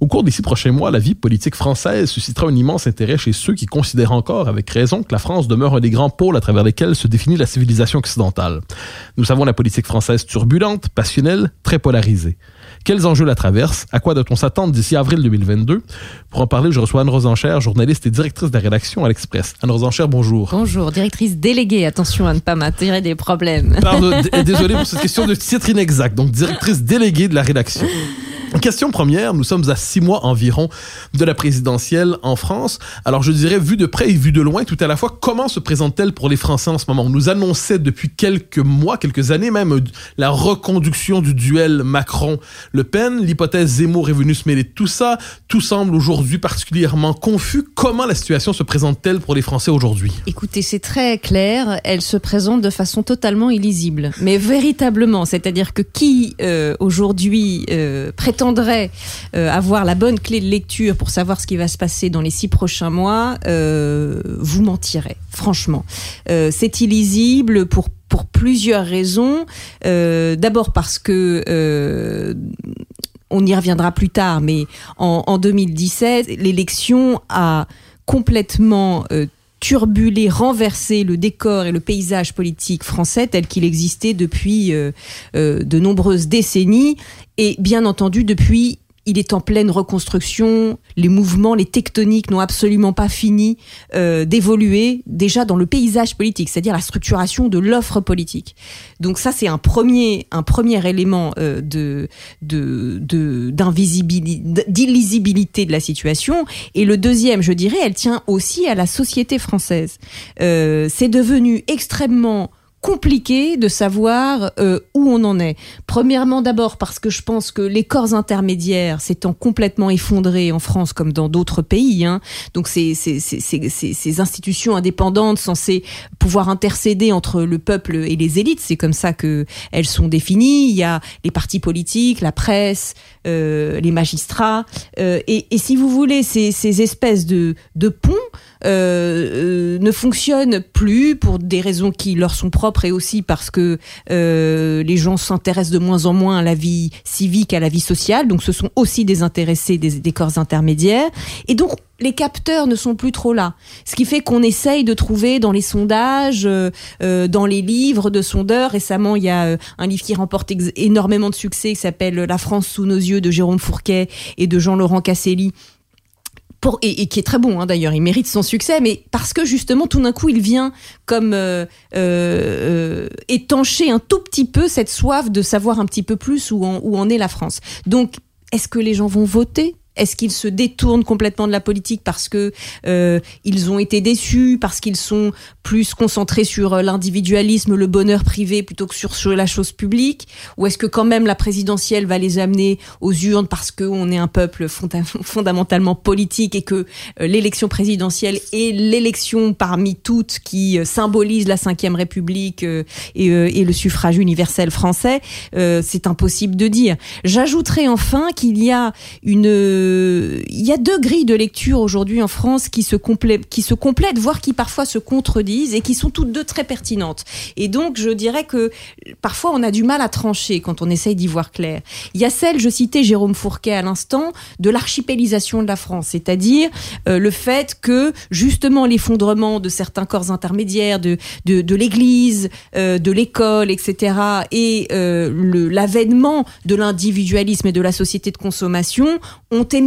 Au cours des six prochains mois, la vie politique française suscitera un immense intérêt chez ceux qui considèrent encore, avec raison, que la France demeure un des grands pôles à travers lesquels se définit la civilisation occidentale. Nous savons la politique française turbulente, passionnelle, très polarisée. Quels enjeux la traversent? À quoi doit-on s'attendre d'ici avril 2022 Pour en parler, je reçois Anne Rosencher, journaliste et directrice de la rédaction à l'Express. Anne Rosencher, bonjour. Bonjour, directrice déléguée. Attention à ne pas m'attirer des problèmes. Pardon, désolé pour cette question de titre inexact. Donc, directrice déléguée de la rédaction. Question première, nous sommes à six mois environ de la présidentielle en France. Alors je dirais, vu de près et vu de loin, tout à la fois, comment se présente-t-elle pour les Français en ce moment? On nous annonçait depuis quelques mois, quelques années même, la reconduction du duel Macron-Le Pen. L'hypothèse Zemmour est venue se mêler de tout ça. Tout semble aujourd'hui particulièrement confus. Comment la situation se présente-t-elle pour les Français aujourd'hui? Écoutez, c'est très clair. Elle se présente de façon totalement illisible. Mais véritablement, c'est-à-dire que qui euh, aujourd'hui euh, prétendrait euh, avoir la bonne clé de lecture pour savoir ce qui va se passer dans les six prochains mois, euh, vous mentirez, franchement. Euh, c'est illisible pour pour plusieurs raisons. Euh, D'abord parce que on y reviendra plus tard, mais en, en 2017, l'élection a complètement turbulé, renversé le décor et le paysage politique français tel qu'il existait depuis euh, euh, de nombreuses décennies et bien entendu depuis il est en pleine reconstruction, les mouvements, les tectoniques n'ont absolument pas fini euh, d'évoluer déjà dans le paysage politique, c'est-à-dire la structuration de l'offre politique. Donc ça, c'est un premier, un premier élément euh, d'illisibilité de la situation. Et le deuxième, je dirais, elle tient aussi à la société française. Euh, c'est devenu extrêmement compliqué de savoir euh, où on en est. Premièrement, d'abord parce que je pense que les corps intermédiaires s'étant complètement effondrés en France comme dans d'autres pays, hein, donc ces, ces, ces, ces, institutions indépendantes censées pouvoir intercéder entre le peuple et les élites, c'est comme ça que elles sont définies. Il y a les partis politiques, la presse, euh, les magistrats, euh, et, si vous voulez, ces, ces espèces de, ponts euh, ne fonctionnent plus pour des raisons qui leur sont propres et aussi parce que les gens s'intéressent de moins en moins à la vie civique, à la vie sociale. Donc ce sont aussi des intéressés des, des corps intermédiaires. Et donc les capteurs ne sont plus trop là. Ce qui fait qu'on essaye de trouver dans les sondages, euh, euh, dans les livres de sondeurs. Récemment, il y a euh, un livre qui remporte énormément de succès qui s'appelle La France sous nos yeux de Jérôme Fourquet et de Jean-Laurent Casselli pour, et, qui est très bon hein, d'ailleurs, il mérite son succès, mais parce que justement tout d'un coup il vient comme euh, euh, étancher un tout petit peu cette soif de savoir un petit peu plus où en est la France. Donc est-ce que les gens vont voter? Est-ce qu'ils se détournent complètement de la politique parce que euh, ils ont été déçus, parce qu'ils sont plus concentrés sur euh, l'individualisme, le bonheur privé plutôt que sur, la chose publique? Ou est-ce que quand même la présidentielle va les amener aux urnes parce qu'on est un peuple fonda- fondamentalement politique et que euh, l'élection présidentielle est l'élection parmi toutes qui symbolise la Cinquième République et, le suffrage universel français C'est impossible de dire. J'ajouterai enfin qu'il y a une, il y a deux grilles de lecture aujourd'hui en France qui se complètent, qui se complètent, voire qui parfois se contredisent et qui sont toutes deux très pertinentes. Et donc je dirais que parfois on a du mal à trancher quand on essaye d'y voir clair. Il y a celle, je citais Jérôme Fourquet à l'instant, de l'archipélisation de la France, c'est-à-dire euh, le fait que justement l'effondrement de certains corps intermédiaires, de, de, l'Église, euh, de l'école, etc., et euh, l'avènement de l'individualisme et de la société de consommation ont émietté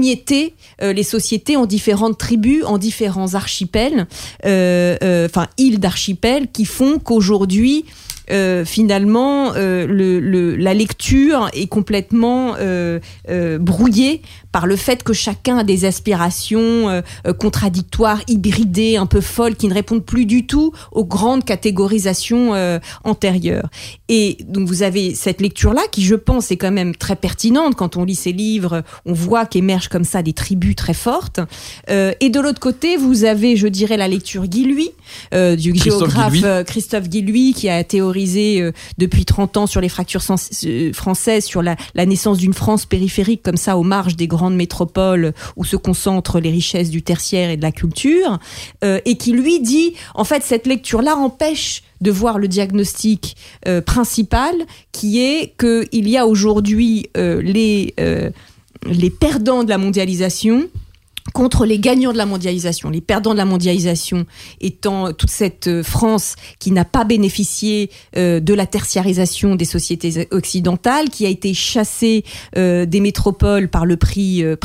euh, les sociétés en différentes tribus, en différents archipels, euh, euh, enfin îles d'archipels, qui font qu'aujourd'hui euh, finalement, euh, le, le- la lecture est complètement euh, brouillée par le fait que chacun a des aspirations contradictoires, hybridées, un peu folles, qui ne répondent plus du tout aux grandes catégorisations antérieures. Et donc vous avez cette lecture-là qui, je pense, est quand même très pertinente. Quand on lit ces livres, on voit qu'émergent comme ça des tribus très fortes. Et de l'autre côté, vous avez, je dirais, la lecture Guillouis, euh, du Christophe géographe Guillouis. Christophe Guillouis, qui a théorisé euh, depuis 30 ans sur les fractures euh, françaises, sur la, naissance d'une France périphérique comme ça aux marges des grandes métropoles où se concentrent les richesses du tertiaire et de la culture, euh, et qui lui dit, en fait, cette lecture-là empêche de voir le diagnostic euh, principal, qui est qu'il y a aujourd'hui euh, les, euh, les perdants de la mondialisation contre les gagnants de la mondialisation. Les perdants de la mondialisation étant toute cette euh, France qui n'a pas bénéficié euh, de la tertiarisation des sociétés occidentales, qui a été chassée euh, des métropoles par le prix, euh,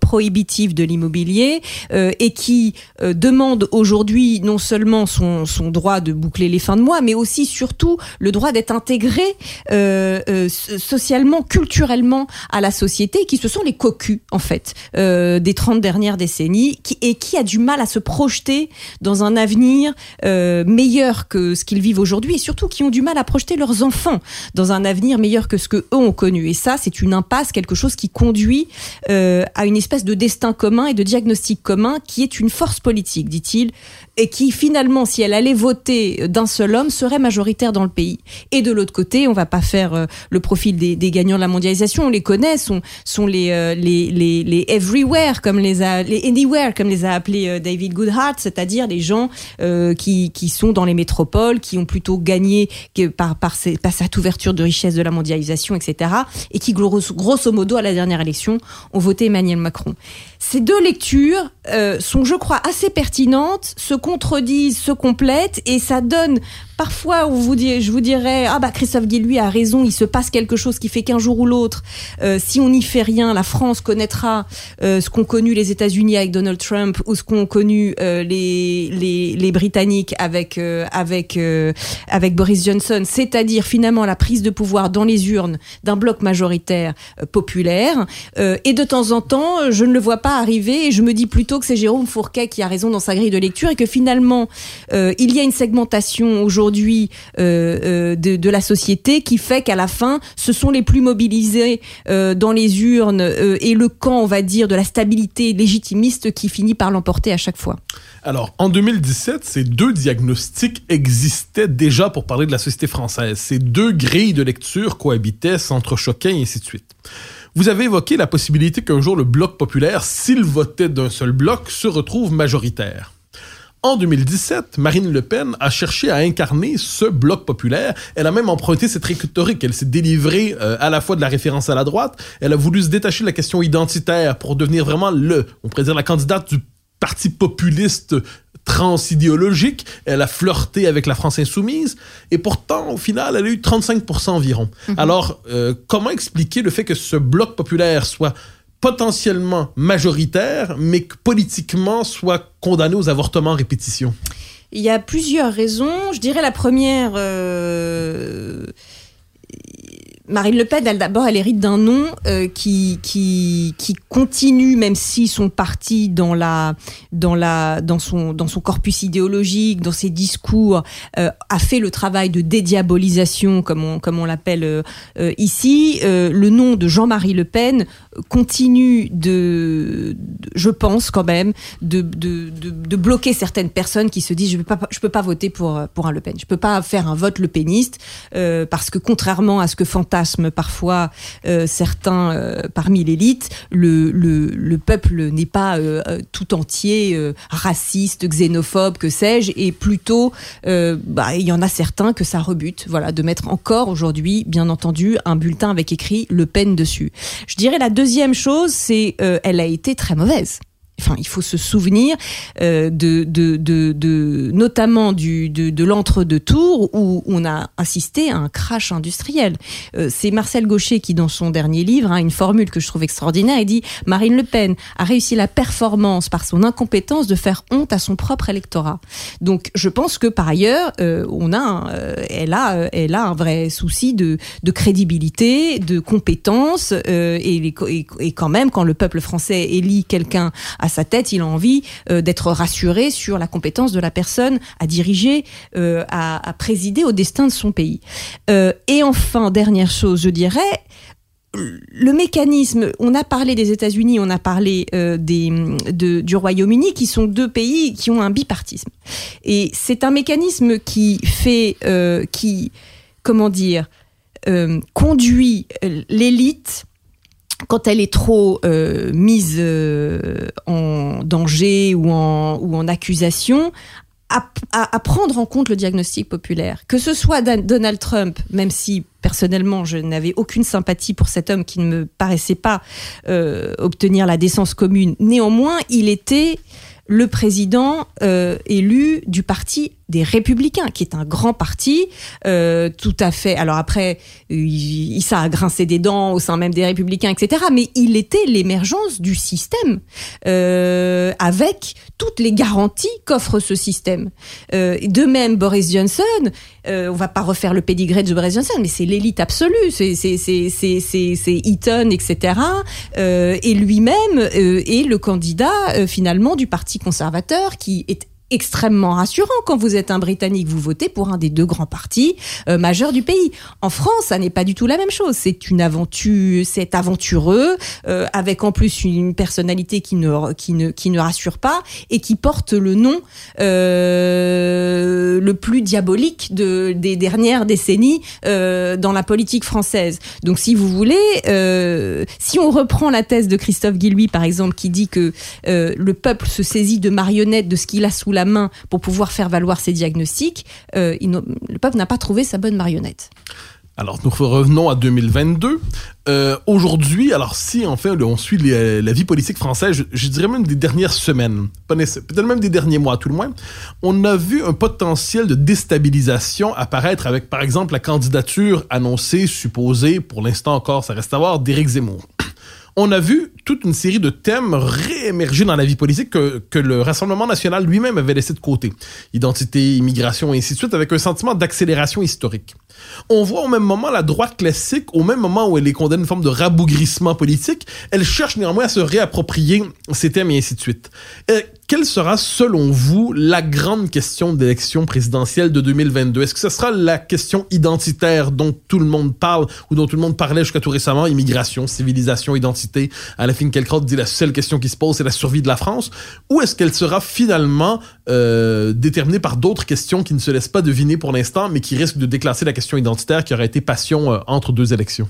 prohibitif de l'immobilier euh, et qui euh, demande aujourd'hui non seulement son, son droit de boucler les fins de mois, mais aussi surtout le droit d'être intégré so- socialement, culturellement à la société, qui ce sont les cocus en fait des 30 dernières décennies, et qui a du mal à se projeter dans un avenir euh, meilleur que ce qu'ils vivent aujourd'hui, et surtout qui ont du mal à projeter leurs enfants dans un avenir meilleur que ce que eux ont connu. Et ça, c'est une impasse, quelque chose qui conduit euh, à une espèce de destin commun et de diagnostic commun qui est une force politique, dit-il, et qui finalement, si elle allait voter d'un seul homme, serait majoritaire dans le pays. Et de l'autre côté, on va pas faire euh, le profil des, gagnants de la mondialisation, on les connaît, sont, sont les, les, les, les everywhere, comme les les anywhere, comme les a appelés euh, David Goodhart, c'est-à-dire les gens euh, qui, qui sont dans les métropoles, qui ont plutôt gagné par, cette ouverture de richesse de la mondialisation, etc. Et qui, grosso modo, à la dernière élection, ont voté Emmanuel Macron. Ces deux lectures euh, sont, je crois, assez pertinentes, se contredisent, se complètent, et ça donne parfois, dit, je vous dirais, ah bah Christophe Guillouis a raison, il se passe quelque chose qui fait qu'un jour ou l'autre, euh, si on n'y fait rien, la France connaîtra euh, ce qu'ont connu les États-Unis avec Donald Trump ou ce qu'ont connu euh, les, les, les Britanniques avec euh, avec euh, avec Boris Johnson, c'est-à-dire finalement la prise de pouvoir dans les urnes d'un bloc majoritaire populaire. Et de temps en temps, je ne le vois pas arriver et je me dis plutôt que c'est Jérôme Fourquet qui a raison dans sa grille de lecture et que finalement euh, il y a une segmentation aujourd'hui euh, euh, de, la société qui fait qu'à la fin, ce sont les plus mobilisés dans les urnes et le camp, on va dire, de la stabilité légitimiste qui finit par l'emporter à chaque fois. Alors, en 2017, ces deux diagnostics existaient déjà pour parler de la société française. Ces deux grilles de lecture cohabitaient, s'entrechoquaient et ainsi de suite. Vous avez évoqué la possibilité qu'un jour le bloc populaire, s'il votait d'un seul bloc, se retrouve majoritaire. En 2017, Marine Le Pen a cherché à incarner ce bloc populaire. Elle a même emprunté cette rhétorique. Elle s'est délivrée euh, à la fois de la référence à la droite. Elle a voulu se détacher de la question identitaire pour devenir vraiment le, on pourrait dire la candidate du parti populiste transidéologique. Elle a flirté avec la France insoumise. Et pourtant, au final, elle a eu 35% environ. Alors, euh, comment expliquer le fait que ce bloc populaire soit potentiellement majoritaire, mais que politiquement soit condamné aux avortements répétition? Il y a plusieurs raisons. Je dirais la première, euh, Marine Le Pen, d'abord, elle hérite d'un nom euh, qui, qui, qui continue, même si son parti dans la, dans la, dans son, dans son corpus idéologique, dans ses discours, euh, a fait le travail de dédiabolisation, comme on, comme on l'appelle euh, ici. le nom de Jean-Marie Le Pen continue de, je pense quand même, de, de, de, bloquer certaines personnes qui se disent je peux pas, je peux pas voter pour, pour un Le Pen, je peux pas faire un vote Le Peniste parce que contrairement à ce que parfois euh, certains euh, parmi l'élite, le, le, le, peuple n'est pas euh, tout entier raciste, xénophobe, que sais-je, et plutôt, bah, il y en a certains que ça rebute, voilà, de mettre encore aujourd'hui, bien entendu, un bulletin avec écrit Le Pen dessus. Je dirais la deuxième chose, c'est elle a été très mauvaise. Enfin, il faut se souvenir euh, de, de, de, notamment du, de, de l'entre-deux-tours où on a assisté à un crash industriel. Euh, c'est Marcel Gaucher qui, dans son dernier livre, a hein, une formule que je trouve extraordinaire, il dit Marine Le Pen a réussi la performance par son incompétence de faire honte à son propre électorat. Donc, je pense que par ailleurs, euh, on a, elle a, elle a un vrai souci de, de crédibilité, de compétence, et, et, et, quand même, quand le peuple français élit quelqu'un à sa tête, il a envie euh, d'être rassuré sur la compétence de la personne à diriger, euh, à, présider au destin de son pays. Euh, et enfin, dernière chose, je dirais, le mécanisme, on a parlé des États-Unis, on a parlé des, du Royaume-Uni, qui sont deux pays qui ont un bipartisme. Et c'est un mécanisme qui fait, qui, comment dire, conduit l'élite quand elle est trop euh, mise euh, en danger ou en, ou en accusation, à, prendre en compte le diagnostic populaire. Que ce soit Donald Trump, même si personnellement je n'avais aucune sympathie pour cet homme qui ne me paraissait pas euh, obtenir la décence commune, néanmoins il était le président élu du parti des Républicains, qui est un grand parti, euh, tout à fait. Alors après, il, il, ça a grincé des dents au sein même des Républicains, etc. Mais il était l'émergence du système, euh, avec toutes les garanties qu'offre ce système. Euh, de même, Boris Johnson, euh, on va pas refaire le pédigré de Boris Johnson, mais c'est l'élite absolue, c'est c'est c'est c'est Eaton, etc. Euh, et lui-même euh, est le candidat finalement du parti conservateur qui est extrêmement rassurant quand vous êtes un Britannique, vous votez pour un des deux grands partis euh, majeurs du pays. En France, ça n'est pas du tout la même chose. C'est une aventure, c'est aventureux, euh, avec en plus une personnalité qui ne qui ne qui ne rassure pas et qui porte le nom euh, le plus diabolique de des dernières décennies euh, dans la politique française. Donc, si vous voulez, euh, si on reprend la thèse de Christophe Guilluy, par exemple, qui dit que le peuple se saisit de marionnettes de ce qu'il a sous la main pour pouvoir faire valoir ses diagnostics, euh, le peuple n'a pas trouvé sa bonne marionnette. Alors, nous revenons à 2022. Euh, aujourd'hui, alors si en fait on suit la vie politique française, je, dirais même des dernières semaines, peut-être même des derniers mois tout le moins, on a vu un potentiel de déstabilisation apparaître avec par exemple la candidature annoncée, supposée, pour l'instant encore, ça reste à voir, d'Éric Zemmour on a vu toute une série de thèmes réémerger dans la vie politique que, le Rassemblement national lui-même avait laissé de côté. Identité, immigration et ainsi de suite, avec un sentiment d'accélération historique. On voit au même moment la droite classique, au même moment où elle est condamnée à une forme de rabougrissement politique, elle cherche néanmoins à se réapproprier ces thèmes et ainsi de suite. Et quelle sera, selon vous, la grande question d'élection présidentielle de 2022? Est-ce que ce sera la question identitaire dont tout le monde parle ou dont tout le monde parlait jusqu'à tout récemment? Immigration, civilisation, identité? À la fin, Kelkraut dit la seule question qui se pose, c'est la survie de la France. Ou est-ce qu'elle sera finalement euh, déterminée par d'autres questions qui ne se laissent pas deviner pour l'instant, mais qui risquent de déclasser la question identitaire qui aurait été passion euh, entre deux élections?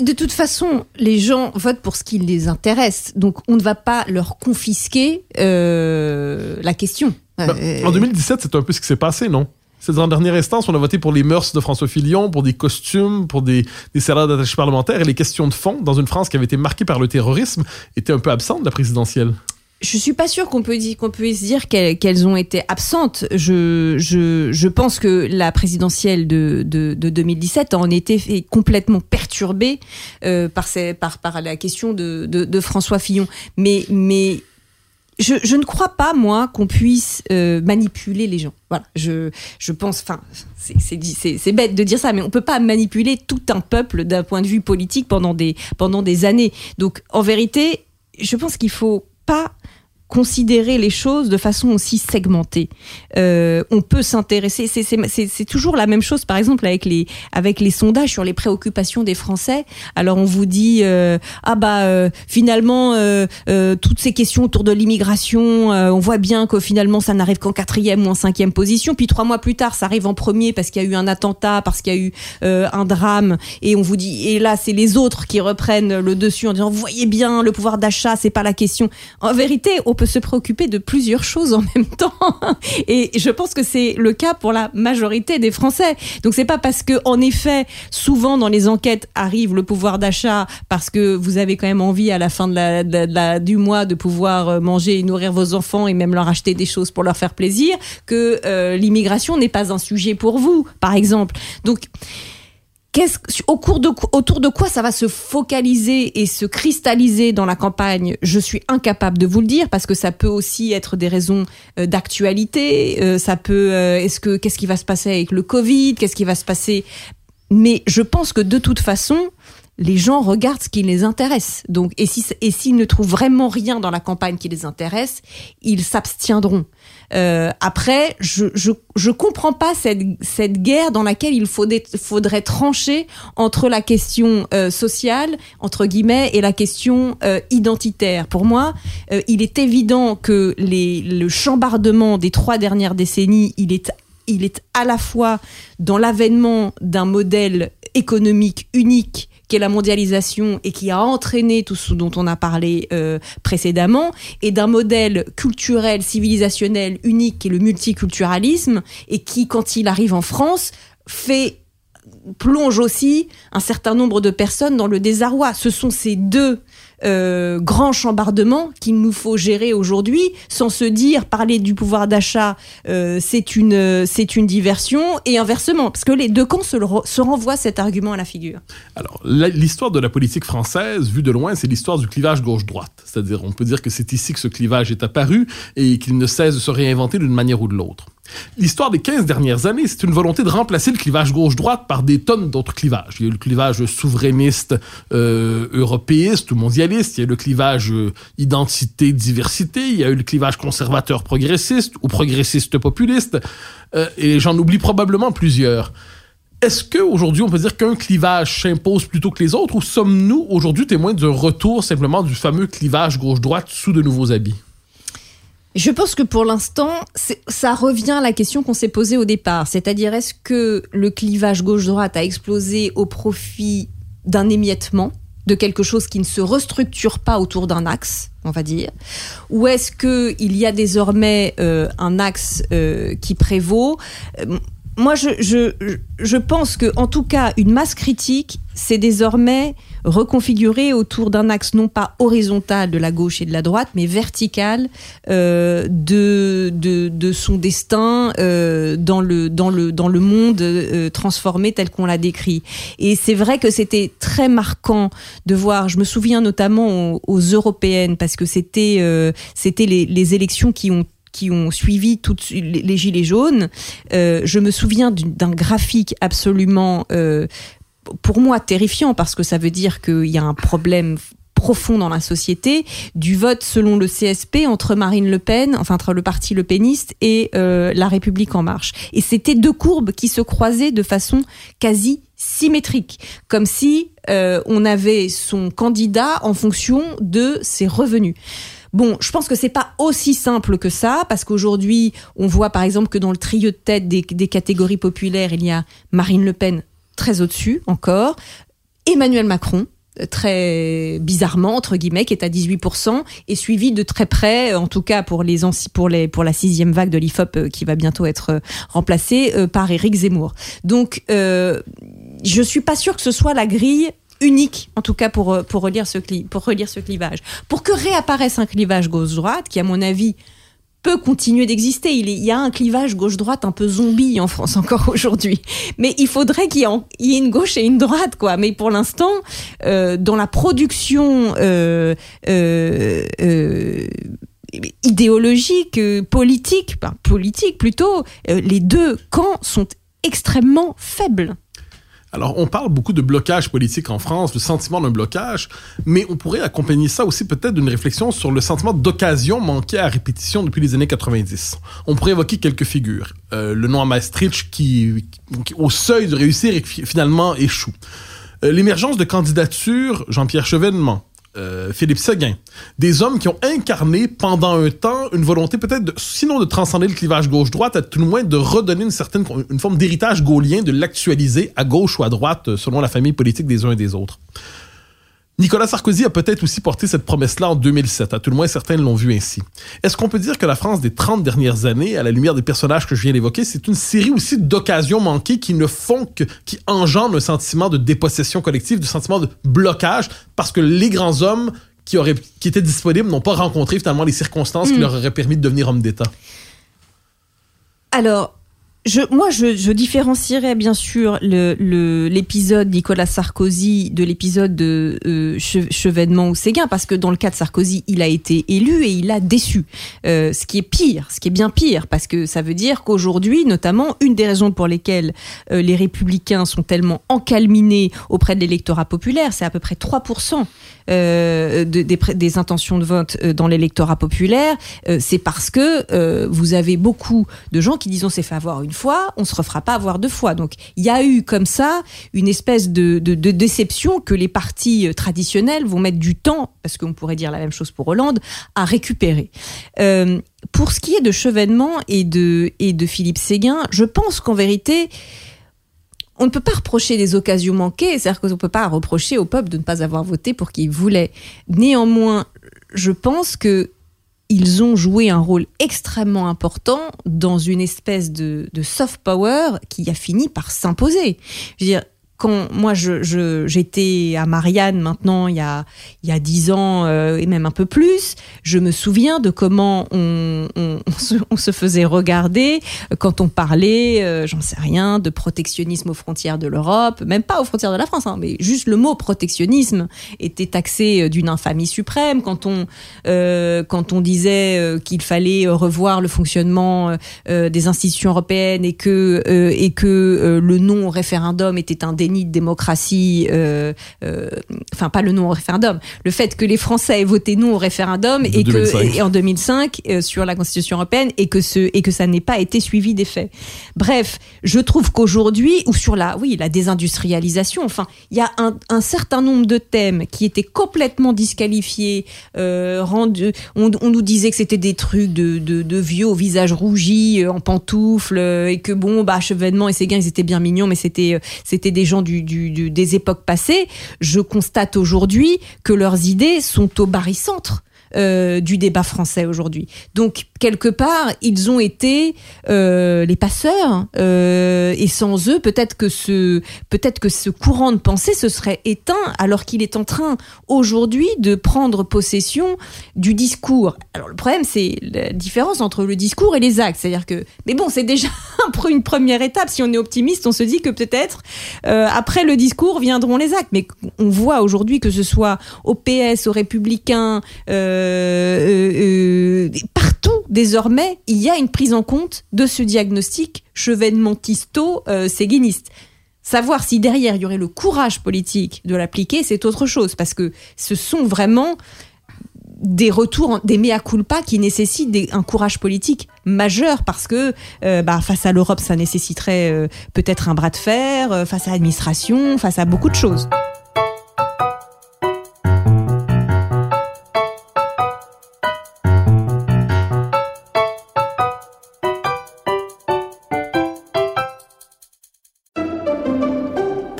De toute façon, les gens votent pour ce qui les intéresse. Donc, on ne va pas leur confisquer euh, la question. Bah, en 2017, c'est un peu ce qui s'est passé, non? C'est dans la dernière instance, on a voté pour les mœurs de François Fillon, pour des costumes, pour des, des salaires d'attaché parlementaire, et les questions de fond, dans une France qui avait été marquée par le terrorisme, étaient un peu absentes de la présidentielle je suis pas sûre qu'on puisse dire qu'elles ont été absentes. Je, pense que la présidentielle de, de, de 2017 en était complètement perturbée euh, par, la question de, François Fillon. Mais, je, ne crois pas, moi, qu'on puisse euh, manipuler les gens. Voilà, je, pense, enfin, c'est bête de dire ça, mais on peut pas manipuler tout un peuple d'un point de vue politique pendant des, pendant des années. Donc, en vérité, je pense qu'il faut pas considérer les choses de façon aussi segmentée. Euh, on peut s'intéresser, c'est toujours la même chose, par exemple avec les avec les sondages sur les préoccupations des Français. Alors on vous dit euh, ah bah euh, finalement toutes ces questions autour de l'immigration, on voit bien que finalement ça n'arrive qu'en quatrième ou en cinquième position. Puis trois mois plus tard, ça arrive en premier parce qu'il y a eu un attentat, parce qu'il y a eu un drame, et on vous dit et là c'est les autres qui reprennent le dessus en disant voyez bien le pouvoir d'achat, c'est pas la question. En vérité, on peut se préoccuper de plusieurs choses en même temps. Et je pense que c'est le cas pour la majorité des Français. Donc c'est pas parce que, en effet, souvent dans les enquêtes arrive le pouvoir d'achat parce que vous avez quand même envie à la fin du mois de pouvoir euh, manger et nourrir vos enfants et même leur acheter des choses pour leur faire plaisir que euh, l'immigration n'est pas un sujet pour vous, par exemple. Donc au cours de, autour de quoi ça va se focaliser et se cristalliser dans la campagne? Je suis incapable de vous le dire parce que ça peut aussi être des raisons euh, d'actualité. Euh, ça peut, euh, est-ce que qu'est-ce qui va se passer avec le Covid? Qu'est-ce qui va se passer? Mais je pense que de toute façon, les gens regardent ce qui les intéresse. Donc, et si et s'ils ne trouvent vraiment rien dans la campagne qui les intéresse, ils s'abstiendront. Euh, après, je, je, je comprends pas cette, cette guerre dans laquelle il faudrait, faudrait trancher entre la question euh, sociale, entre guillemets, et la question euh, identitaire. Pour moi, euh, il est évident que les, le chambardement des trois dernières décennies, il est il est à la fois dans l'avènement d'un modèle économique unique qui est la mondialisation et qui a entraîné tout ce dont on a parlé euh, précédemment, et d'un modèle culturel, civilisationnel unique qui est le multiculturalisme, et qui, quand il arrive en France, fait plonge aussi un certain nombre de personnes dans le désarroi. Ce sont ces deux euh, grand chambardement qu'il nous faut gérer aujourd'hui, sans se dire parler du pouvoir d'achat, euh, c'est une c'est une diversion et inversement, parce que les deux camps se, se renvoient cet argument à la figure. Alors l'histoire de la politique française, vue de loin, c'est l'histoire du clivage gauche-droite. C'est-à-dire, on peut dire que c'est ici que ce clivage est apparu et qu'il ne cesse de se réinventer d'une manière ou de l'autre. L'histoire des 15 dernières années, c'est une volonté de remplacer le clivage gauche-droite par des tonnes d'autres clivages. Il y a eu le clivage souverainiste, euh, européiste ou mondialiste, il y a eu le clivage euh, identité-diversité, il y a eu le clivage conservateur-progressiste ou progressiste-populiste, euh, et j'en oublie probablement plusieurs. Est-ce qu'aujourd'hui, on peut dire qu'un clivage s'impose plutôt que les autres, ou sommes-nous aujourd'hui témoins d'un retour simplement du fameux clivage gauche-droite sous de nouveaux habits? Je pense que pour l'instant, ça revient à la question qu'on s'est posée au départ. C'est-à-dire, est-ce que le clivage gauche-droite a explosé au profit d'un émiettement, de quelque chose qui ne se restructure pas autour d'un axe, on va dire? Ou est-ce qu'il y a désormais euh, un axe euh, qui prévaut? Euh, moi, je, je, je pense que, en tout cas, une masse critique, c'est désormais reconfiguré autour d'un axe non pas horizontal de la gauche et de la droite, mais vertical euh, de, de, de, son destin euh, dans, le, dans, le, dans le monde euh, transformé tel qu'on l'a décrit. Et c'est vrai que c'était très marquant de voir, je me souviens notamment aux, aux européennes, parce que c'était euh, les, les élections qui ont qui ont suivi toutes les gilets jaunes. Euh, je me souviens d'un graphique absolument, euh, pour moi, terrifiant parce que ça veut dire qu'il y a un problème profond dans la société du vote selon le CSP entre Marine Le Pen, enfin entre le parti Le Peniste et euh, la République en marche. Et c'était deux courbes qui se croisaient de façon quasi symétrique, comme si on avait son candidat en fonction de ses revenus. Bon, je pense que c'est pas aussi simple que ça, parce qu'aujourd'hui, on voit par exemple que dans le trio de tête des, catégories populaires, il y a Marine Le Pen très au-dessus encore, Emmanuel Macron, très bizarrement entre guillemets qui est à 18% et suivi de très près en tout cas pour les pour les pour la sixième vague de l'Ifop euh, qui va bientôt être euh, remplacée euh, par Éric Zemmour. Donc euh, je suis pas sûre que ce soit la grille unique, en tout cas pour, euh, pour, relire ce pour relire ce clivage. Pour que réapparaisse un clivage gauche-droite, qui à mon avis peut continuer d'exister. Il, y a un clivage gauche-droite un peu zombie en France encore aujourd'hui. Mais il faudrait qu'il y, ait une gauche et une droite, quoi. Mais pour l'instant, euh, dans la production euh, idéologique, politique, ben, politique plutôt, les deux camps sont extrêmement faibles. Alors, on parle beaucoup de blocage politique en France, le sentiment d'un blocage, mais on pourrait accompagner ça aussi peut-être d'une réflexion sur le sentiment d'occasion manqué à répétition depuis les années 90. On pourrait évoquer quelques figures. Euh, le nom à Maastricht qui, au seuil de réussir, finalement échoue. Euh, L'émergence de candidatures, Jean-Pierre Chevènement, euh, Philippe Seguin, des hommes qui ont incarné pendant un temps une volonté peut-être, sinon de transcender le clivage gauche-droite, à tout le moins de redonner une certaine une forme d'héritage gaulien, de l'actualiser à gauche ou à droite selon la famille politique des uns et des autres. Nicolas Sarkozy a peut-être aussi porté cette promesse-là en 2007, à tout le moins certains l'ont vu ainsi. Est-ce qu'on peut dire que la France des 30 dernières années, à la lumière des personnages que je viens d'évoquer, c'est une série aussi d'occasions manquées qui ne font que, qui engendrent un sentiment de dépossession collective, de sentiment de blocage, parce que les grands hommes qui, auraient, qui étaient disponibles n'ont pas rencontré finalement les circonstances mmh. qui leur auraient permis de devenir hommes d'État? Alors, je, moi, je, je, différencierais bien sûr l'épisode le, Nicolas Sarkozy de l'épisode de euh, Chevènement ou Séguin, parce que dans le cas de Sarkozy, il a été élu et il a déçu. Euh, ce qui est pire, ce qui est bien pire, parce que ça veut dire qu'aujourd'hui, notamment, une des raisons pour lesquelles euh, les républicains sont tellement encalminés auprès de l'électorat populaire, c'est à peu près 3% euh, de, des, des, intentions de vote euh, dans l'électorat populaire, euh, c'est parce que vous avez beaucoup de gens qui disent on s'est fait avoir une fois, on se refera pas avoir deux fois. Donc il y a eu comme ça une espèce de, déception que les partis traditionnels vont mettre du temps, parce qu'on pourrait dire la même chose pour Hollande, à récupérer. Euh, pour ce qui est de Chevènement et de, et de Philippe Séguin, je pense qu'en vérité, on ne peut pas reprocher des occasions manquées, c'est-à-dire qu'on ne peut pas reprocher au peuple de ne pas avoir voté pour qui il voulait. Néanmoins, je pense que ils ont joué un rôle extrêmement important dans une espèce de, soft power qui a fini par s'imposer. Je veux dire, quand moi j'étais à Marianne maintenant il y a dix ans euh, et même un peu plus, je me souviens de comment on, se, faisait regarder quand on parlait, euh, j'en sais rien, de protectionnisme aux frontières de l'Europe, même pas aux frontières de la France, hein, mais juste le mot protectionnisme était taxé d'une infamie suprême. Quand on euh, disait euh, qu'il fallait revoir le fonctionnement euh, des institutions européennes et que et que le non référendum était un déni de démocratie, euh, euh, enfin pas le non au référendum, le fait que les Français aient voté non au référendum de et 2005. que et en 2005 euh, sur la Constitution européenne et que ce et que ça n'ait pas été suivi des faits. Bref, je trouve qu'aujourd'hui ou sur la oui la désindustrialisation, enfin il y a un, un, certain nombre de thèmes qui étaient complètement disqualifiés, euh, rendus, on, on, nous disait que c'était des trucs de, de, de, vieux au visage rougi, en pantoufles et que bon bah Chevènement et Séguin ils étaient bien mignons mais c'était c'était des des époques passées, je constate aujourd'hui que leurs idées sont au barycentre. Euh, du débat français aujourd'hui. Donc quelque part, ils ont été euh, les passeurs euh, et sans eux, peut-être que ce peut-être que ce courant de pensée se serait éteint alors qu'il est en train aujourd'hui de prendre possession du discours. Alors le problème, c'est la différence entre le discours et les actes. C'est-à-dire que, mais bon, c'est déjà une première étape. Si on est optimiste, on se dit que peut-être euh, après le discours viendront les actes. Mais on voit aujourd'hui que ce soit au PS, aux Républicains. Partout désormais, il y a une prise en compte de ce diagnostic chevènementisto-séguiniste. Savoir si derrière il y aurait le courage politique de l'appliquer, c'est autre chose, parce que ce sont vraiment des retours, des mea culpa qui nécessitent un courage politique majeur parce que euh, bah, face à l'Europe, ça nécessiterait euh, peut-être un bras de fer, euh, face à l'administration, face à beaucoup de choses.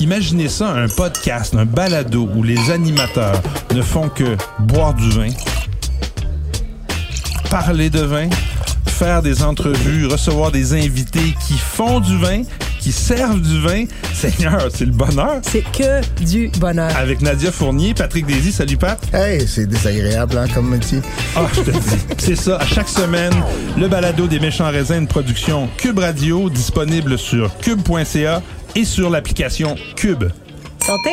Imaginez ça, un podcast, un balado où les animateurs ne font que boire du vin, parler de vin, faire des entrevues, recevoir des invités qui font du vin, qui servent du vin. Seigneur, c'est le bonheur. C'est que du bonheur. Avec Nadia Fournier, Patrick Désy, salut Pat. Hey, c'est désagréable, hein, comme métier. Ah, je te dis. C'est ça, à chaque semaine, le balado des méchants raisins, une production Cube Radio, disponible sur cube.ca et sur l'application Cube. Santé.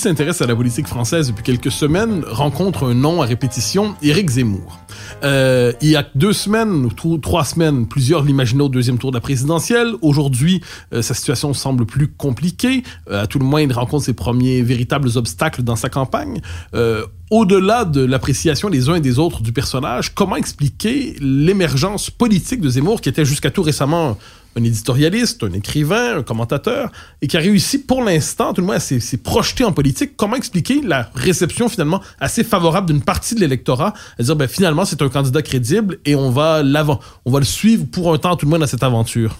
S'intéresse à la politique française depuis quelques semaines rencontre un nom à répétition, Éric Zemmour. Euh, il y a deux semaines, ou tro- trois semaines, plusieurs l'imaginaient au deuxième tour de la présidentielle. Aujourd'hui, euh, sa situation semble plus compliquée. Euh, à tout le moins, il rencontre ses premiers véritables obstacles dans sa campagne. Euh, au-delà de l'appréciation des uns et des autres du personnage, comment expliquer l'émergence politique de Zemmour, qui était jusqu'à tout récemment un éditorialiste, un écrivain, un commentateur, et qui a réussi pour l'instant, tout le moins, à s'est projeté en politique. Comment expliquer la réception finalement assez favorable d'une partie de l'électorat, à dire ben, finalement c'est un candidat crédible et on va l'avant, on va le suivre pour un temps tout le moins dans cette aventure?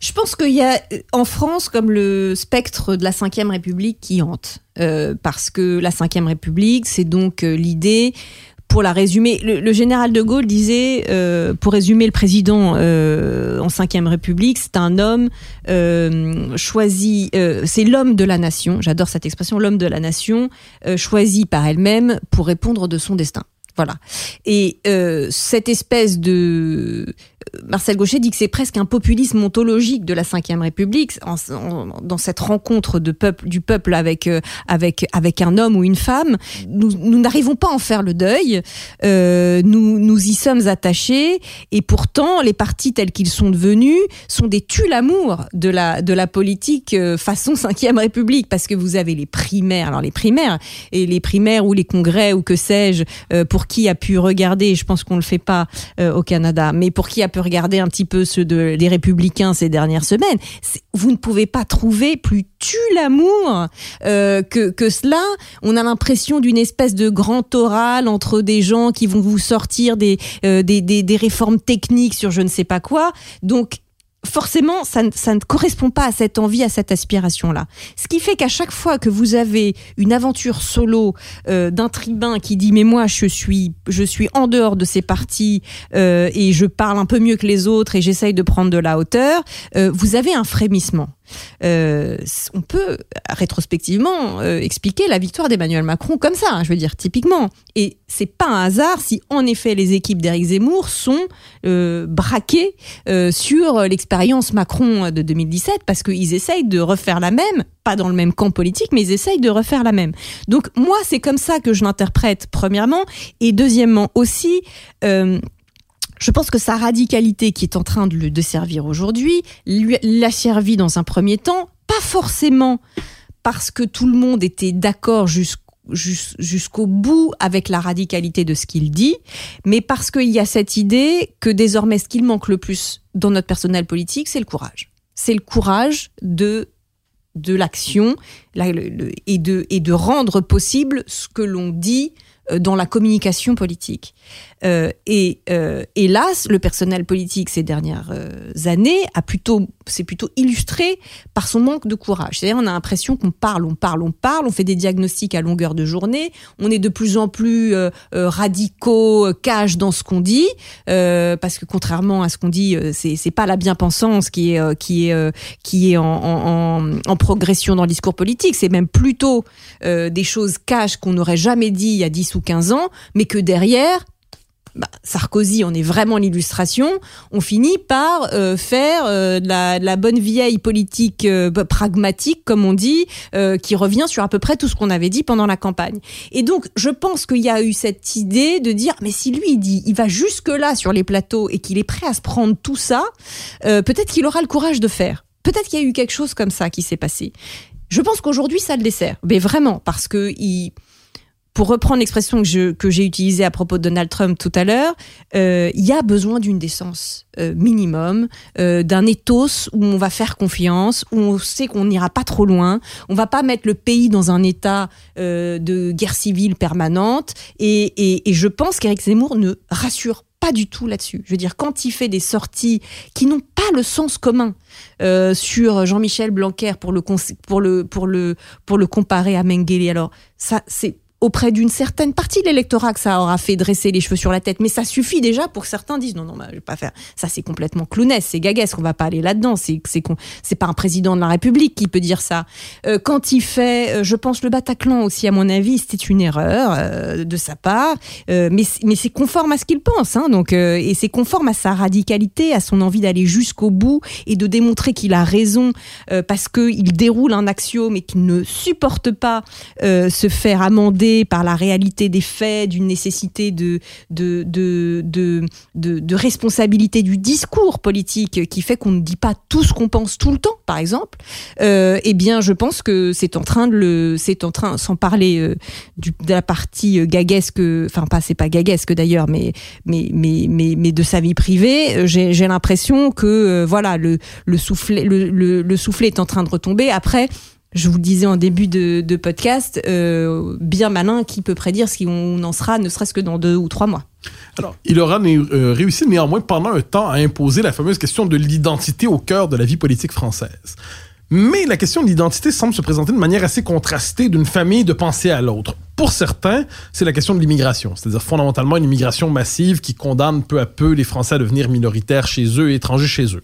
Je pense qu'il y a euh, en France comme le spectre de la Ve République qui hante. Euh, parce que la Ve République, c'est donc euh, l'idée, pour la résumer, le, le général de Gaulle disait, euh, pour résumer le président euh, en Ve République, c'est un homme euh, choisi, euh, c'est l'homme de la nation, j'adore cette expression, l'homme de la nation, euh, choisi par elle-même pour répondre de son destin. Voilà. Et euh, cette espèce de Marcel Gaucher dit que c'est presque un populisme ontologique de la Ve République dans cette rencontre de peuple, du peuple avec, euh, avec, un homme ou une femme. Nous n'arrivons pas à en faire le deuil. Euh, nous, nous y sommes attachés et pourtant les partis tels qu'ils sont devenus sont des tue-l'amour de la, de la politique euh, façon Ve République parce que vous avez les primaires, alors les primaires et les primaires ou les congrès ou que sais-je, pour qui a pu regarder, je pense qu'on le fait pas au Canada, mais pour qui a pu regarder un petit peu ceux de, des républicains ces dernières semaines, vous ne pouvez pas trouver plus tue l'amour euh, que, que cela. On a l'impression d'une espèce de grand oral entre des gens qui vont vous sortir des, euh, des, des, des réformes techniques sur je ne sais pas quoi. Donc, forcément, ça, ne- correspond pas à cette envie, à cette aspiration-là. Ce qui fait qu'à chaque fois que vous avez une aventure solo euh, d'un tribun qui dit mais moi je suis je suis en dehors de ces partis euh, et je parle un peu mieux que les autres et j'essaye de prendre de la hauteur, euh, vous avez un frémissement. Euh, on peut rétrospectivement euh, expliquer la victoire d'Emmanuel Macron comme ça, hein, je veux dire typiquement. Et c'est pas un hasard si en effet les équipes d'Éric Zemmour sont euh, braquées sur l'expérience Macron de 2017 parce qu'ils essayent de refaire la même, pas dans le même camp politique, mais ils essayent de refaire la même. Donc moi c'est comme ça que je l'interprète premièrement et deuxièmement aussi. Je pense que sa radicalité qui est en train de le de servir aujourd'hui, l'a servi dans un premier temps, pas forcément parce que tout le monde était d'accord jusqu'au jus- jusqu'au bout avec la radicalité de ce qu'il dit, mais parce qu'il y a cette idée que désormais ce qu'il manque le plus dans notre personnel politique, c'est le courage. C'est le courage de de l'action et de et de rendre possible ce que l'on dit euh, dans la communication politique. Euh, et euh, hélas, le personnel politique ces dernières euh, années a plutôt, c'est plutôt illustré par son manque de courage. C'est-à-dire, on a l'impression qu'on parle, on parle, on parle, on fait des diagnostics à longueur de journée, on est de plus en plus euh, euh, radicaux, euh, cash dans ce qu'on dit, parce que contrairement à ce qu'on dit, c'est c'est pas la bien-pensance qui est qui est qui est en, en, en, progression dans le discours politique, c'est même plutôt des choses cash qu'on n'aurait jamais dit il y a 10 ou 15 ans, mais que derrière, bah, Sarkozy en est vraiment l'illustration, on finit par euh, faire euh, de, la, la bonne vieille politique euh, bah, pragmatique, comme on dit, euh, qui revient sur à peu près tout ce qu'on avait dit pendant la campagne. Et donc, je pense qu'il y a eu cette idée de dire, mais si lui, il dit, il va jusque-là sur les plateaux et qu'il est prêt à se prendre tout ça, euh, peut-être qu'il aura le courage de faire. Peut-être qu'il y a eu quelque chose comme ça qui s'est passé. Je pense qu'aujourd'hui, ça le dessert. Mais vraiment, parce que il, pour reprendre l'expression que que j'ai utilisée à propos de Donald Trump tout à l'heure, euh, il y a besoin d'une décence euh, minimum, euh, d'un ethos où on va faire confiance, où on sait qu'on n'ira pas trop loin, on va pas mettre le pays dans un état euh, de guerre civile permanente. Et, et, et je pense qu'Éric Zemmour ne rassure pas du tout là-dessus. Je veux dire, quand il fait des sorties qui n'ont pas le sens commun euh, sur Jean-Michel Blanquer pour le, pour le pour le pour le comparer à Mengele, alors ça c'est auprès d'une certaine partie de l'électorat que ça aura fait dresser les cheveux sur la tête, mais ça suffit déjà pour certains disent non non, bah, je vais pas faire. Ça, c'est complètement clownesque, c'est gaguesque, on va pas aller là-dedans, c'est c'est c'est pas un président de la République qui peut dire ça. Euh, quand il fait, euh, je pense le Bataclan aussi à mon avis, c'était une erreur euh, de sa part, euh, mais mais c'est conforme à ce qu'il pense, hein, donc euh, et c'est conforme à sa radicalité, à son envie d'aller jusqu'au bout et de démontrer qu'il a raison euh, parce que il déroule un axiome et qu'il ne supporte pas se faire amender par la réalité des faits, d'une nécessité de de, de, de, responsabilité du discours politique qui fait qu'on ne dit pas tout ce qu'on pense tout le temps, par exemple. Euh, eh bien, je pense que c'est en train de le, c'est en train, sans parler euh, du, de la partie euh, gaguesque, enfin pas, c'est pas gaguesque d'ailleurs, mais mais mais mais mais de sa vie privée, j'ai l'impression que voilà le le soufflet le, le, le soufflet est en train de retomber. Après, je vous le disais en début de, podcast, euh, bien malin qui peut prédire ce qu'on en sera, ne serait-ce que dans deux ou trois mois. Alors, il aura euh, réussi néanmoins pendant un temps à imposer la fameuse question de l'identité au cœur de la vie politique française. Mais la question de l'identité semble se présenter de manière assez contrastée d'une famille de pensée à l'autre. Pour certains, c'est la question de l'immigration, c'est-à-dire fondamentalement une immigration massive qui condamne peu à peu les Français à devenir minoritaires chez eux et étrangers chez eux.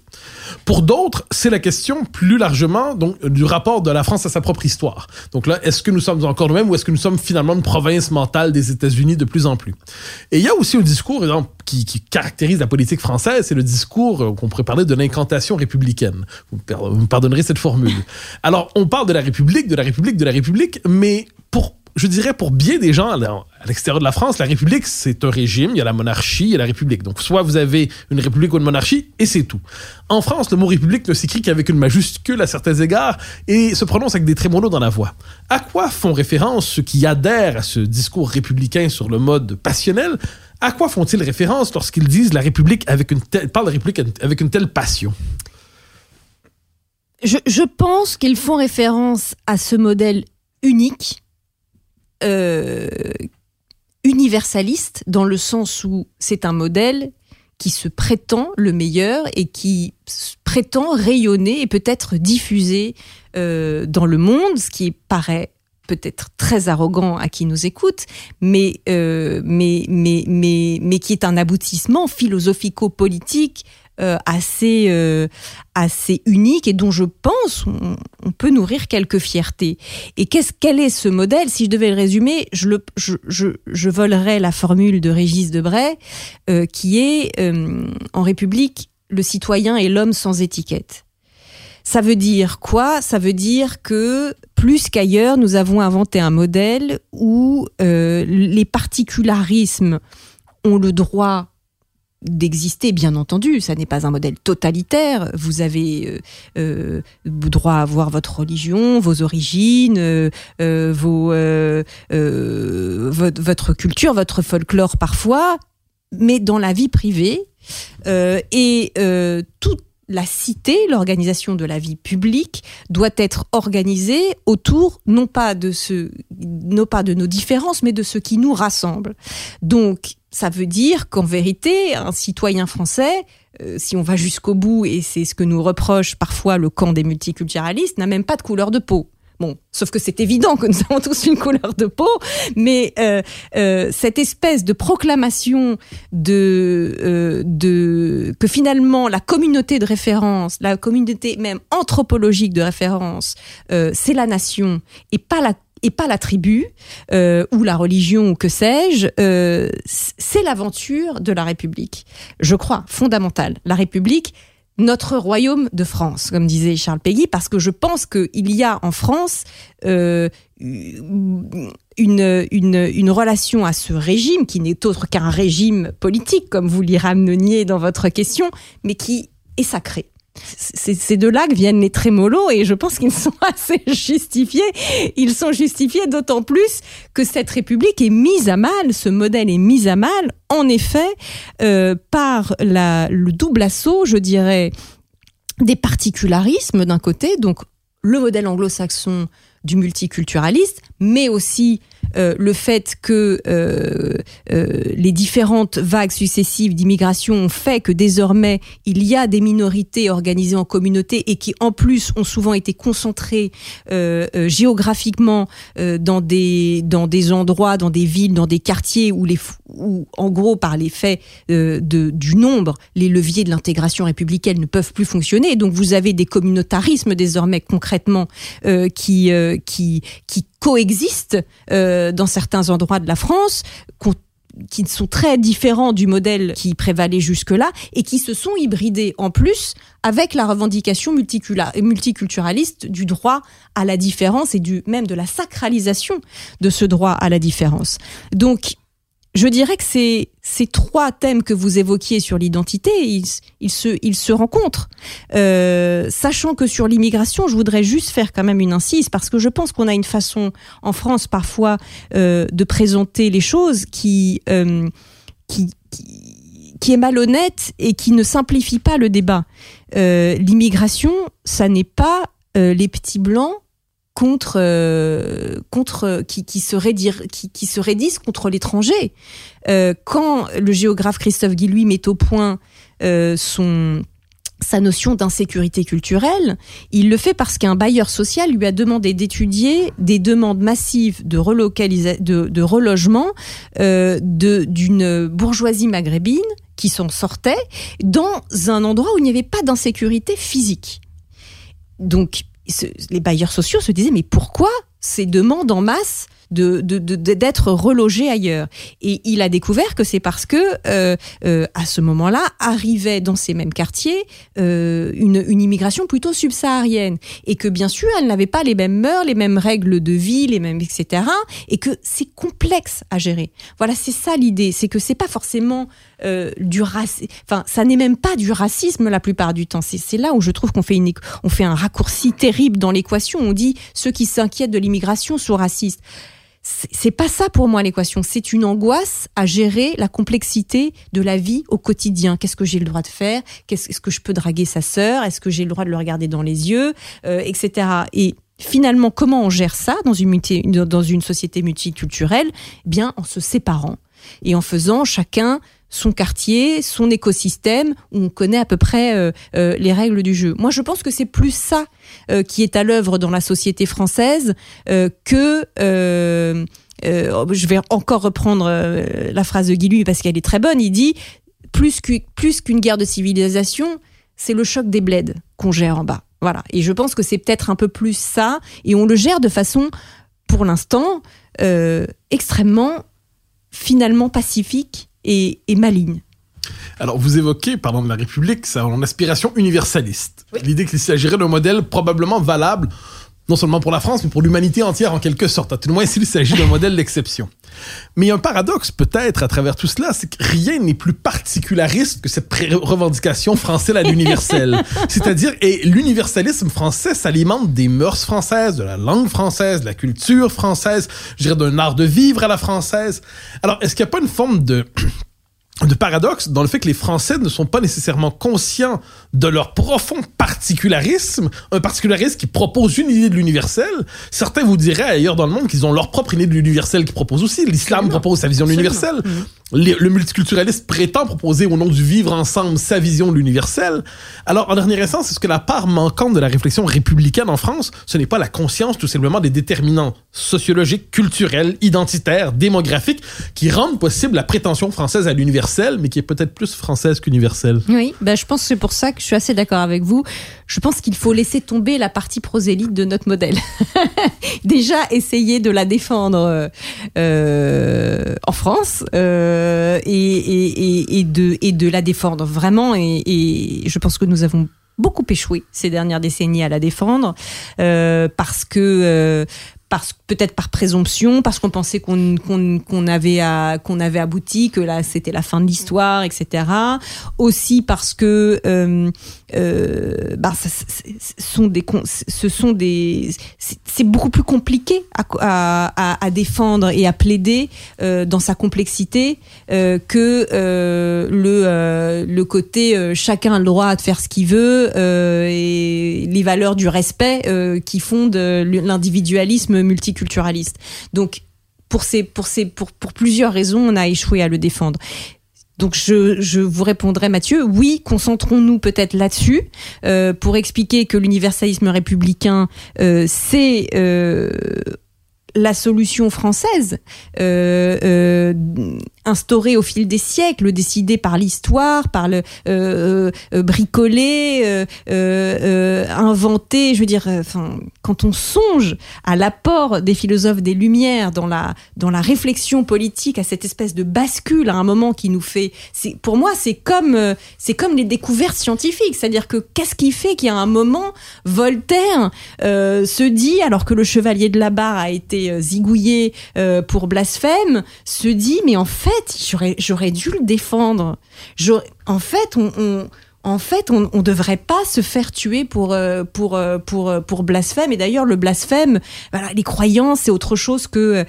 Pour d'autres, c'est la question plus largement donc du rapport de la France à sa propre histoire. Donc là, est-ce que nous sommes encore nous-mêmes ou est-ce que nous sommes finalement une province mentale des États-Unis de plus en plus? Et il y a aussi un discours exemple, qui, qui caractérise la politique française, c'est le discours euh, qu'on pourrait parler de l'incantation républicaine. Vous me pardonnerez cette formule. Alors, on parle de la République, de la République, de la République, mais pour je dirais pour bien des gens à l'extérieur de la France, la République, c'est un régime, il y a la monarchie, il y a la République. Donc, soit vous avez une République ou une monarchie, et c'est tout. En France, le mot République ne s'écrit qu'avec une majuscule à certains égards et se prononce avec des trémolos dans la voix. À quoi font référence ceux qui adhèrent à ce discours républicain sur le mode passionnel? À quoi font-ils référence lorsqu'ils disent la République avec une telle, parlent de République avec une telle passion? Je, je pense qu'ils font référence à ce modèle unique, euh, universaliste, dans le sens où c'est un modèle qui se prétend le meilleur et qui prétend rayonner et peut-être diffuser euh, dans le monde, ce qui paraît peut-être très arrogant à qui nous écoute, mais, euh, mais, mais, mais, mais qui est un aboutissement philosophico-politique euh, assez, euh, assez unique et dont je pense on, peut nourrir quelques fiertés. Et qu'est-ce quel est ce modèle? Si je devais le résumer, je, je, je, je volerais la formule de Régis Debray, euh, qui est euh, en République, le citoyen est l'homme sans étiquette. Ça veut dire quoi? Ça veut dire que plus qu'ailleurs, nous avons inventé un modèle où les particularismes ont le droit d'exister, bien entendu. Ça n'est pas un modèle totalitaire. Vous avez euh, euh, droit à avoir votre religion, vos origines, euh, euh, vos, euh, euh, votre, votre culture, votre folklore parfois, mais dans la vie privée. Et toute la cité, l'organisation de la vie publique, doit être organisée autour non pas de ce, non pas de nos différences, mais de ce qui nous rassemble. Donc, ça veut dire qu'en vérité, un citoyen français, euh, si on va jusqu'au bout, et c'est ce que nous reproche parfois le camp des multiculturalistes, n'a même pas de couleur de peau. Bon, sauf que c'est évident que nous avons tous une couleur de peau, mais euh, euh, cette espèce de proclamation de, euh, de que finalement la communauté de référence, la communauté même anthropologique de référence, euh, c'est la nation et pas la et pas la tribu euh, ou la religion ou que sais-je. Euh, c'est l'aventure de la République, je crois, fondamentale. La République, notre royaume de France, comme disait Charles Péguy, parce que je pense qu'il y a en France euh, une, une, relation à ce régime qui n'est autre qu'un régime politique, comme vous l'y rameniez dans votre question, mais qui est sacré. C'est de là que viennent les trémolos et je pense qu'ils sont assez justifiés. Ils sont justifiés d'autant plus que cette République est mise à mal, ce modèle est mis à mal, en effet, euh, par le double assaut, je dirais, des particularismes d'un côté, donc le modèle anglo-saxon du multiculturalisme, mais aussi euh, le fait que euh, euh, les différentes vagues successives d'immigration ont fait que désormais il y a des minorités organisées en communauté et qui en plus ont souvent été concentrées géographiquement dans des dans des endroits, dans des villes, dans des quartiers où les où en gros par l'effet de du nombre, les leviers de l'intégration républicaine ne peuvent plus fonctionner. donc vous avez des communautarismes désormais concrètement qui qui qui coexistent euh, dans certains endroits de la France, qui sont très différents du modèle qui prévalait jusque-là et qui se sont hybridés en plus avec la revendication multiculturaliste du droit à la différence et du même de la sacralisation de ce droit à la différence. Donc je dirais que ces, trois thèmes que vous évoquiez sur l'identité, ils, se, rencontrent. Euh, sachant que sur l'immigration, je voudrais juste faire quand même une incise, parce que je pense qu'on a une façon en France parfois euh, de présenter les choses qui, euh, qui, qui, est malhonnête et qui ne simplifie pas le débat. L'immigration, ça n'est pas les petits blancs contre euh, contre qui qui se dire qui, qui se contre l'étranger. Euh, quand le géographe Christophe Guillouis met au point euh, son sa notion d'insécurité culturelle, il le fait parce qu'un bailleur social lui a demandé d'étudier des demandes massives de de, de relogement euh, d'une bourgeoisie maghrébine qui s'en sortait dans un endroit où il n'y avait pas d'insécurité physique. Donc les bailleurs sociaux se disaient mais pourquoi ces demandes en masse de, d'être relogé ailleurs? Et il a découvert que c'est parce que euh, euh, à ce moment-là arrivait dans ces mêmes quartiers euh, une, une, immigration plutôt subsaharienne et que bien sûr elle n'avait pas les mêmes mœurs, les mêmes règles de vie, les mêmes etc. Et que c'est complexe à gérer. Voilà, c'est ça l'idée, c'est que c'est pas forcément du racisme. Enfin, ça n'est même pas du racisme la plupart du temps. C'est là où je trouve qu'on fait une, on fait un raccourci terrible dans l'équation. On dit ceux qui s'inquiètent de l'immigration sont racistes c'est pas ça pour moi l'équation. C'est une angoisse à gérer la complexité de la vie au quotidien. Qu'est-ce que j'ai le droit de faire? Qu'est-ce que je peux draguer sa sœur? Est-ce que j'ai le droit de le regarder dans les yeux, euh, etc. Et finalement, comment on gère ça dans une, dans une société multiculturelle? Eh Bien, en se séparant et en faisant chacun son quartier, son écosystème, où on connaît à peu près euh, euh, les règles du jeu. Moi, je pense que c'est plus ça euh, qui est à l'œuvre dans la société française que je vais encore reprendre la phrase de Guy parce qu'elle est très bonne. Il dit plus qu'une guerre de civilisation, c'est le choc des bleds qu'on gère en bas. Voilà. Et je pense que c'est peut-être un peu plus ça, et on le gère de façon, pour l'instant, extrêmement finalement pacifique et, maligne. Alors, vous évoquez, pardon, de la République, son aspiration universaliste. L'idée qu'il s'agirait d'un modèle probablement valable, non seulement pour la France, mais pour l'humanité entière en quelque sorte. À tout le moins, s'il s'agit d'un modèle d'exception. Mais il y a un paradoxe peut-être à travers tout cela, c'est que rien n'est plus particulariste que cette revendication française à l'universel. C'est-à-dire, et l'universalisme français s'alimente des mœurs françaises, de la langue française, de la culture française, je dirais d'un art de vivre à la française. Alors, est-ce qu'il n'y a pas une forme de de paradoxe dans le fait que les Français ne sont pas nécessairement conscients de leur profond particularisme, un particularisme qui propose une idée de l'universel. Certains vous diraient ailleurs dans le monde qu'ils ont leur propre idée de l'universel qui propose aussi. L'islam propose sa vision de l'universel. Le multiculturaliste prétend proposer au nom du vivre ensemble sa vision de l'universel. Alors, en dernière instance, est-ce que la part manquante de la réflexion républicaine en France, ce n'est pas la conscience tout simplement des déterminants sociologiques, culturels, identitaires, démographiques qui rendent possible la prétention française à l'universel, mais qui est peut-être plus française qu'universelle? Oui, bah, je pense que c'est pour ça que je suis assez d'accord avec vous. Je pense qu'il faut laisser tomber la partie prosélyte de notre modèle. Déjà, essayer de la défendre euh, euh, en France euh, et, et, de, la défendre vraiment. Et, je pense que nous avons beaucoup échoué ces dernières décennies à la défendre euh, parce que euh, peut-être par présomption, parce qu'on pensait qu'on avait avait abouti, que là c'était la fin de l'histoire, etc. Aussi parce que c'est- beaucoup plus compliqué à, défendre et à plaider euh, dans sa complexité euh, que euh, le le côté chacun a le droit de faire ce qu'il veut et les valeurs du respect qui fondent l'individualisme Donc pour ces pour ces pour pour plusieurs raisons, on a échoué à le défendre. Donc je, je vous répondrai Mathieu, oui, concentrons-nous peut-être là-dessus euh, pour expliquer que l'universalisme républicain, euh, c'est euh, la solution française instaurée au fil des siècles, décidée par l'histoire, par le euh, euh, bricolé, euh, euh, inventé. Je veux dire, quand on songe à l'apport des philosophes des Lumières dans la dans la réflexion politique, à cette espèce de bascule à un moment qui nous fait, pour moi c'est comme c'est comme les découvertes scientifiques, c'est-à-dire que qu'est-ce qui fait a un moment Voltaire se dit alors que le chevalier de la barre a été zigouillé pour blasphème, se dit mais en fait j'aurais j'aurais dû le défendre. En fait on, en fait, on ne devrait pas se faire tuer pour euh, pour euh, pour euh, pour blasphème. Et d'ailleurs, le blasphème, les croyances, c'est autre chose que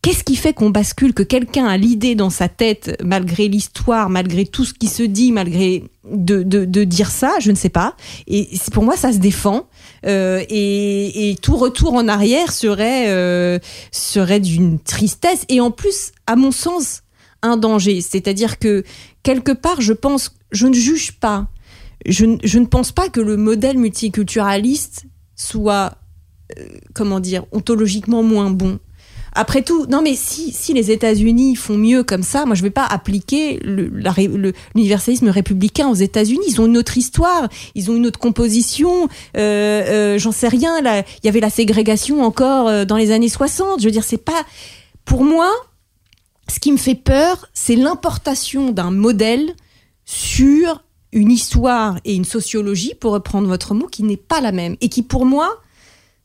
Qu'est-ce qui fait qu'on bascule, que quelqu'un a l'idée dans sa tête, malgré l'histoire, malgré tout ce qui se dit, malgré de, de, dire ça, je ne sais pas. Et pour moi, ça se défend. Et, tout retour en arrière serait serait d'une tristesse et en plus, à mon sens, un danger. C'est-à-dire que quelque part, je pense, je ne juge pas. Je, ne- ne pense pas que le modèle multiculturaliste soit, euh, comment dire, ontologiquement moins bon. Après tout, non mais si, les États-Unis font mieux comme ça, moi je vais pas appliquer l'universalisme républicain aux États-Unis. Ils ont une autre histoire, ils ont une autre composition. Euh, euh, J'en sais rien. Il y avait la ségrégation encore dans les années 60. Je veux dire, c'est pas pour moi. Ce qui me fait peur, c'est l'importation d'un modèle sur une histoire et une sociologie, pour reprendre votre mot, qui n'est pas la même et qui, pour moi,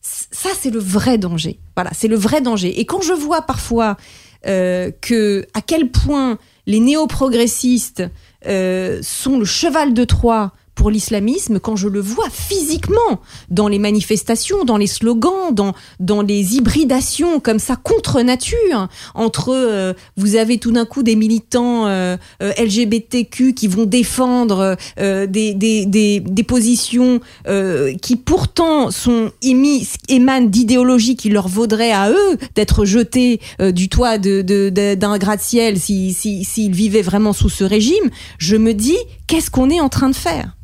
ça c'est le vrai danger. Voilà, c'est le vrai danger. Et quand je vois parfois euh, que à quel point les néo-progressistes euh, sont le cheval de Troie pour l'islamisme, quand je le vois physiquement dans les manifestations, dans les slogans, dans dans les hybridations comme ça contre nature entre euh, vous avez tout d'un coup des militants euh, LGBTQ qui vont défendre euh, des, des, des, des positions euh, qui pourtant sont émis, émanent d'idéologies qui leur vaudraient à eux d'être jetés euh, du toit de, de, de- d'un gratte-ciel s'ils si, s'ils vivaient vraiment sous ce régime, je me dis qu'est-ce qu'on est en train de faire?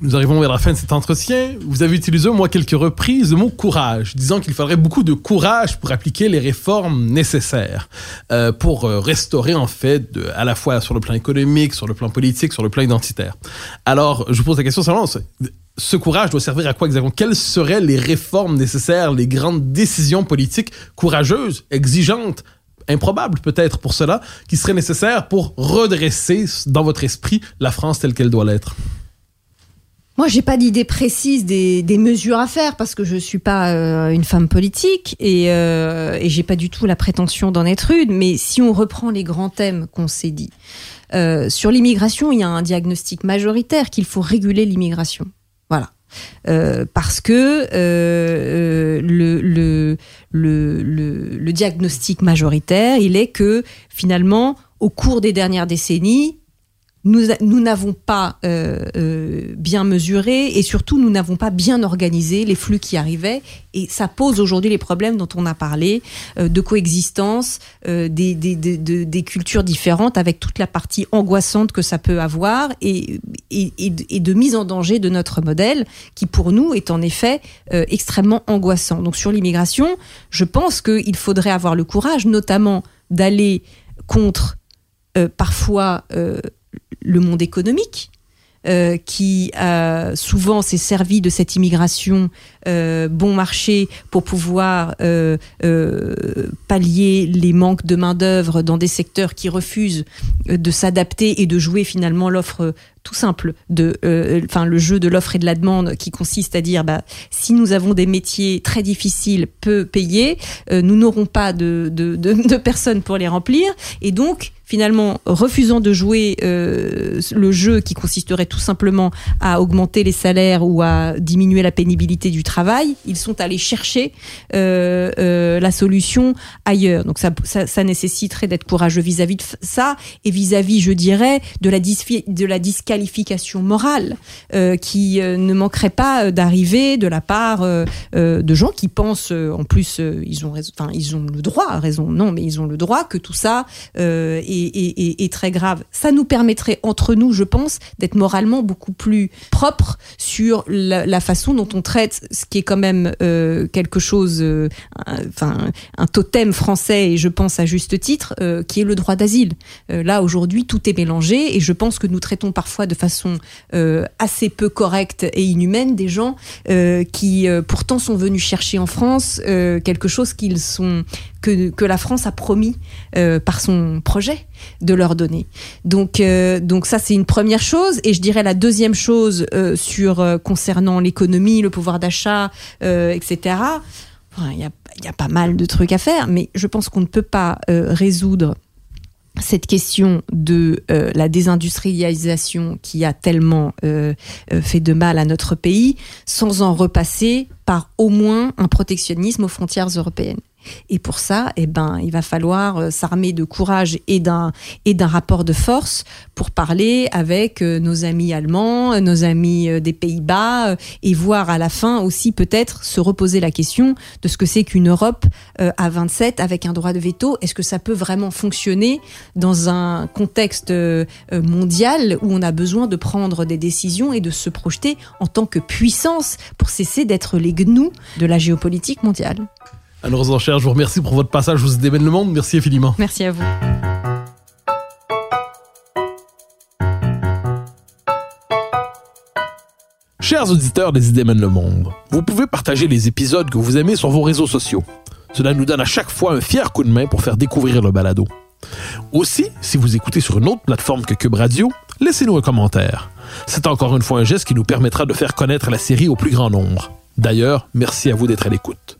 Nous arrivons vers la fin de cet entretien. Vous avez utilisé moins quelques reprises le mot courage, disant qu'il faudrait beaucoup de courage pour appliquer les réformes nécessaires, euh, pour euh, restaurer en fait, à la fois sur le plan économique, sur le plan politique, sur le plan identitaire. Alors, je vous pose la question simplement, ce- ce courage doit servir à quoi exactement? Quelles seraient les réformes nécessaires, les grandes décisions politiques courageuses, exigeantes improbables peut-être pour cela, qui seraient nécessaires pour redresser dans votre esprit la France telle qu'elle doit l'être? Moi, j'ai pas d'idée précise des, mesures à faire parce que je suis pas euh, une femme politique et, euh, et j'ai pas du tout la prétention d'en être une. Mais si on reprend les grands thèmes qu'on s'est dit euh, sur l'immigration, il y a un diagnostic majoritaire qu'il faut réguler l'immigration. Voilà. Euh, parce que le diagnostic majoritaire, il est que finalement, au cours des dernières décennies, nous n'avons pas euh, euh, bien mesuré et surtout nous n'avons pas bien organisé les flux qui arrivaient et ça pose aujourd'hui les problèmes dont on a parlé euh, de coexistence des, des, des, de- des cultures différentes avec toute la partie angoissante que ça peut avoir et, et, et de- mise en danger de notre modèle qui pour nous est en effet extrêmement angoissant. Donc sur l'immigration, je pense qu'il faudrait avoir le courage notamment d'aller contre parfois le monde économique. euh, qui euh, souvent s'est servi de cette immigration euh, bon marché pour pouvoir euh, euh, pallier les manques de main d'œuvre dans des secteurs qui refusent de s'adapter et de jouer finalement l'offre tout simple de enfin le jeu de l'offre et de la demande qui consiste à dire bah si nous avons des métiers très difficiles peu payés nous n'aurons pas de, de, personnes pour les remplir. Et donc finalement refusant de jouer le jeu qui consisterait tout simplement à augmenter les salaires ou à diminuer la pénibilité du travail, ils sont allés chercher euh, euh, la solution ailleurs. Donc ça, nécessiterait d'être courageux vis-à-vis de ça et vis-à-vis, je dirais, de la, de la disqualification morale euh, qui ne manquerait pas d'arriver de la part de gens qui pensent, en plus, ils ont enfin ils ont le droit, raison, non, mais ils ont le droit que tout ça est très grave. Ça nous permettrait entre nous, je pense, d'être moralement beaucoup plus propre sur la, la façon dont on traite qui est quand même euh, quelque chose, euh, enfin un totem français et je pense à juste titre, euh, qui est le droit d'asile. Euh, là aujourd'hui, tout est mélangé et je pense que nous traitons parfois de façon euh, assez peu correcte et inhumaine des gens euh, qui pourtant sont venus chercher en France quelque chose qu'ils sont que, que la France a promis par son projet de leur donner. Donc, euh, donc ça c'est une première chose. Et je dirais la deuxième chose euh, sur euh, concernant l'économie, le pouvoir d'achat, etc. Il y, a, pas mal de trucs à faire, mais je pense qu'on ne peut pas résoudre cette question de la désindustrialisation qui a tellement fait de mal à notre pays sans en repasser par au moins un protectionnisme aux frontières européennes. Et pour ça, eh ben, il va falloir euh, s'armer de courage et d'un et d'un rapport de force pour parler avec euh, nos amis allemands, euh, nos amis des Pays-Bas, et voir à la fin aussi peut-être se reposer la question de ce que c'est qu'une Europe à 27 avec un droit de veto. Est-ce que ça peut vraiment fonctionner dans un contexte mondial où on a besoin de prendre des décisions et de se projeter en tant que puissance pour cesser d'être les gnous de la géopolitique mondiale? Anne Rosencher, je vous remercie pour votre passage. Je vous démène le monde. Merci infiniment. Merci à vous. Chers auditeurs des Idées mènent le monde, vous pouvez partager les épisodes que vous aimez sur vos réseaux sociaux. Cela nous donne à chaque fois un fier coup de main pour faire découvrir le balado. Aussi, si vous écoutez sur une autre plateforme que Cube Radio, laissez-nous un commentaire. C'est encore une fois un geste qui nous permettra de faire connaître la série au plus grand nombre. D'ailleurs, merci à vous d'être à l'écoute.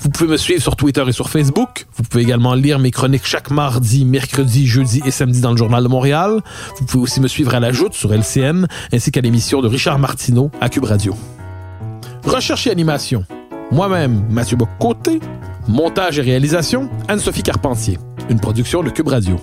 Vous pouvez me suivre sur Twitter et sur Facebook. Vous pouvez également lire mes chroniques chaque mardi, mercredi, jeudi et samedi dans le Journal de Montréal. Vous pouvez aussi me suivre à la joute sur LCN ainsi qu'à l'émission de Richard Martineau à Cube Radio. Recherche et animation. Moi-même, Mathieu Bocoté. Montage et réalisation, Anne-Sophie Carpentier. Une production de Cube Radio.